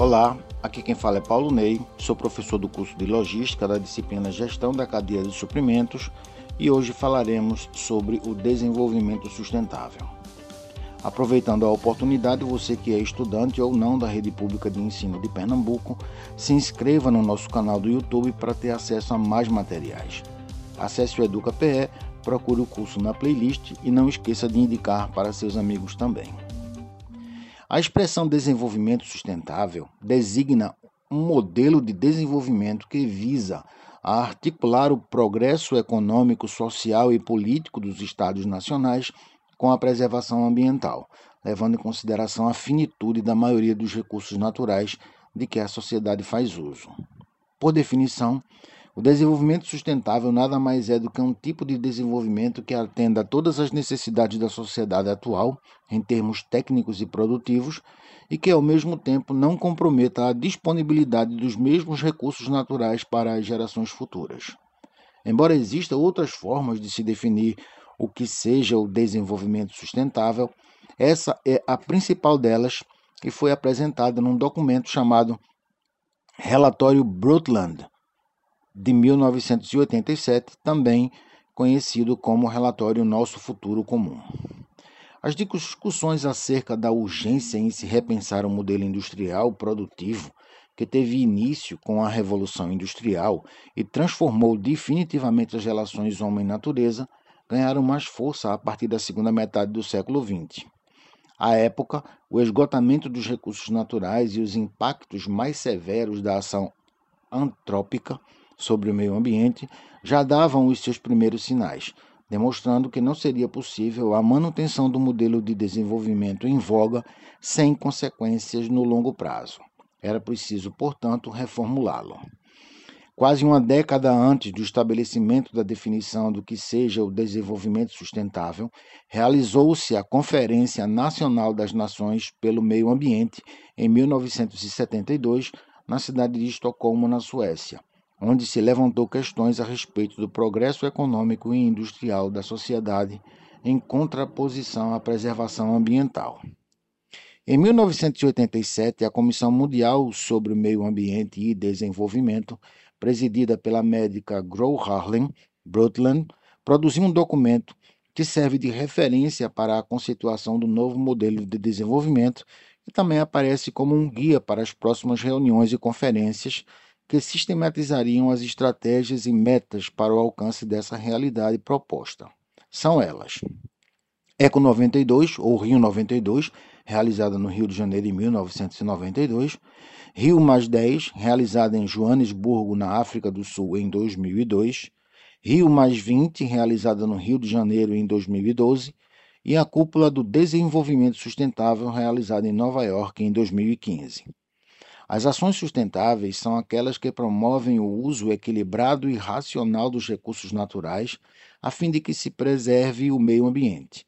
Olá, aqui quem fala é Paulo Ney, sou professor do curso de Logística da disciplina Gestão da Cadeia de Suprimentos e hoje falaremos sobre o desenvolvimento sustentável. Aproveitando a oportunidade, você que é estudante ou não da rede pública de ensino de Pernambuco, se inscreva no nosso canal do YouTube para ter acesso a mais materiais. Acesse o EducaPE, procure o curso na playlist e não esqueça de indicar para seus amigos também. A expressão desenvolvimento sustentável designa um modelo de desenvolvimento que visa a articular o progresso econômico, social e político dos estados nacionais com a preservação ambiental, levando em consideração a finitude da maioria dos recursos naturais de que a sociedade faz uso. Por definição, o desenvolvimento sustentável nada mais é do que um tipo de desenvolvimento que atenda a todas as necessidades da sociedade atual, em termos técnicos e produtivos, e que ao mesmo tempo não comprometa a disponibilidade dos mesmos recursos naturais para as gerações futuras. Embora existam outras formas de se definir o que seja o desenvolvimento sustentável, essa é a principal delas que foi apresentada num documento chamado Relatório Brundtland, de 1987, também conhecido como Relatório Nosso Futuro Comum. As discussões acerca da urgência em se repensar o modelo industrial produtivo que teve início com a Revolução Industrial e transformou definitivamente as relações homem-natureza ganharam mais força a partir da segunda metade do século XX. À época, o esgotamento dos recursos naturais e os impactos mais severos da ação antrópica sobre o meio ambiente já davam os seus primeiros sinais, demonstrando que não seria possível a manutenção do modelo de desenvolvimento em voga sem consequências no longo prazo. Era preciso, portanto, reformulá-lo. Quase uma década antes do estabelecimento da definição do que seja o desenvolvimento sustentável, realizou-se a Conferência Nacional das Nações pelo Meio Ambiente em 1972, na cidade de Estocolmo, na Suécia, onde se levantou questões a respeito do progresso econômico e industrial da sociedade em contraposição à preservação ambiental. Em 1987, a Comissão Mundial sobre o Meio Ambiente e Desenvolvimento presidida pela médica Gro Harlem Brundtland, produziu um documento que serve de referência para a conceituação do novo modelo de desenvolvimento e também aparece como um guia para as próximas reuniões e conferências que sistematizariam as estratégias e metas para o alcance dessa realidade proposta. São elas: Eco 92 ou Rio 92, realizada no Rio de Janeiro em 1992, Rio Mais 10, realizada em Joanesburgo, na África do Sul, em 2002, Rio Mais 20, realizada no Rio de Janeiro em 2012, e a Cúpula do Desenvolvimento Sustentável, realizada em Nova York em 2015. As ações sustentáveis são aquelas que promovem o uso equilibrado e racional dos recursos naturais, a fim de que se preserve o meio ambiente.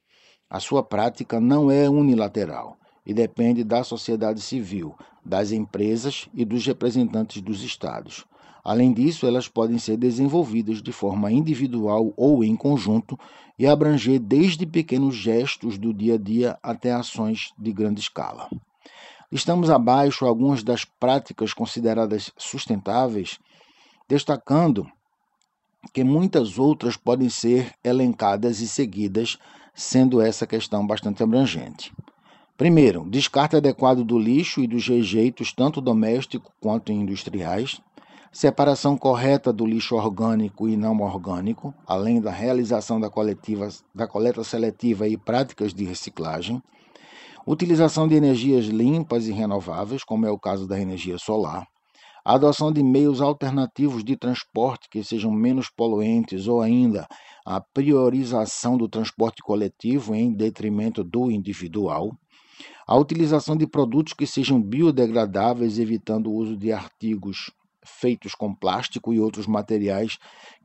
A sua prática não é unilateral e depende da sociedade civil, das empresas e dos representantes dos estados. Além disso, elas podem ser desenvolvidas de forma individual ou em conjunto e abranger desde pequenos gestos do dia a dia até ações de grande escala. Estamos abaixo algumas das práticas consideradas sustentáveis, destacando que muitas outras podem ser elencadas e seguidas, sendo essa questão bastante abrangente. Primeiro, descarte adequado do lixo e dos rejeitos, tanto doméstico quanto industriais. Separação correta do lixo orgânico e não orgânico, além da realização da, coletiva, da coleta seletiva e práticas de reciclagem. Utilização de energias limpas e renováveis, como é o caso da energia solar. A adoção de meios alternativos de transporte que sejam menos poluentes ou ainda a priorização do transporte coletivo em detrimento do individual a utilização de produtos que sejam biodegradáveis, evitando o uso de artigos feitos com plástico e outros materiais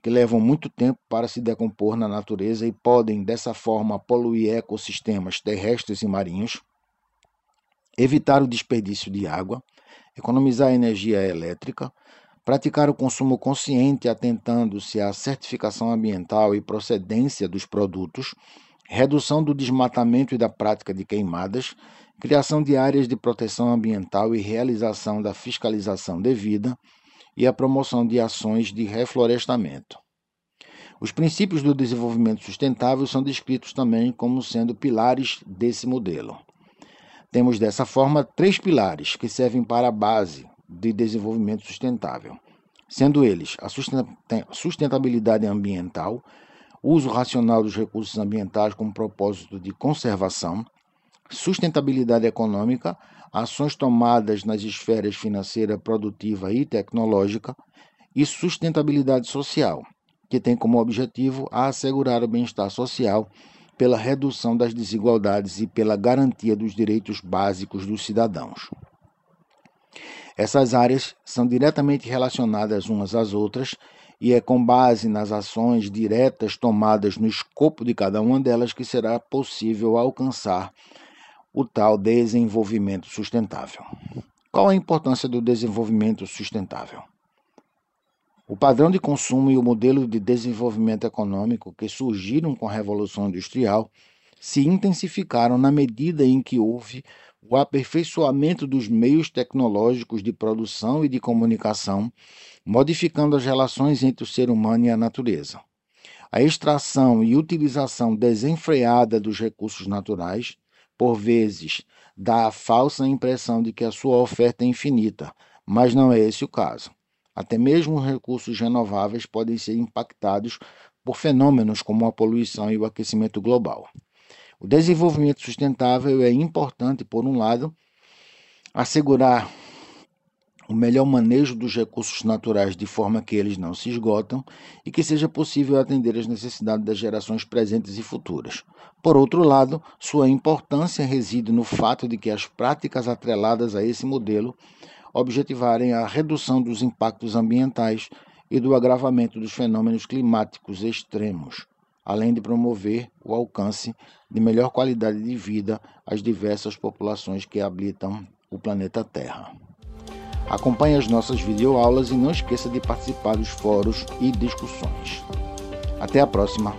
que levam muito tempo para se decompor na natureza e podem, dessa forma, poluir ecossistemas terrestres e marinhos. Evitar o desperdício de água, economizar energia elétrica, praticar o consumo consciente atentando-se à certificação ambiental e procedência dos produtos, redução do desmatamento e da prática de queimadas, criação de áreas de proteção ambiental e realização da fiscalização devida, e a promoção de ações de reflorestamento. Os princípios do desenvolvimento sustentável são descritos também como sendo pilares desse modelo. Temos dessa forma três pilares que servem para a base de desenvolvimento sustentável, sendo eles a sustentabilidade ambiental, uso racional dos recursos ambientais com propósito de conservação, sustentabilidade econômica, ações tomadas nas esferas financeira, produtiva e tecnológica, e sustentabilidade social, que tem como objetivo assegurar o bem-estar social pela redução das desigualdades e pela garantia dos direitos básicos dos cidadãos. Essas áreas são diretamente relacionadas umas às outras e é com base nas ações diretas tomadas no escopo de cada uma delas que será possível alcançar o tal desenvolvimento sustentável. Qual a importância do desenvolvimento sustentável? O padrão de consumo e o modelo de desenvolvimento econômico que surgiram com a Revolução Industrial se intensificaram na medida em que houve o aperfeiçoamento dos meios tecnológicos de produção e de comunicação, modificando as relações entre o ser humano e a natureza. A extração e utilização desenfreada dos recursos naturais por vezes, dá a falsa impressão de que a sua oferta é infinita, mas não é esse o caso. Até mesmo os recursos renováveis podem ser impactados por fenômenos como a poluição e o aquecimento global. O desenvolvimento sustentável é importante, por um lado, assegurar o melhor manejo dos recursos naturais de forma que eles não se esgotam e que seja possível atender às necessidades das gerações presentes e futuras. Por outro lado, sua importância reside no fato de que as práticas atreladas a esse modelo objetivarem a redução dos impactos ambientais e do agravamento dos fenômenos climáticos extremos, além de promover o alcance de melhor qualidade de vida às diversas populações que habitam o planeta Terra. Acompanhe as nossas videoaulas e não esqueça de participar dos fóruns e discussões. Até a próxima!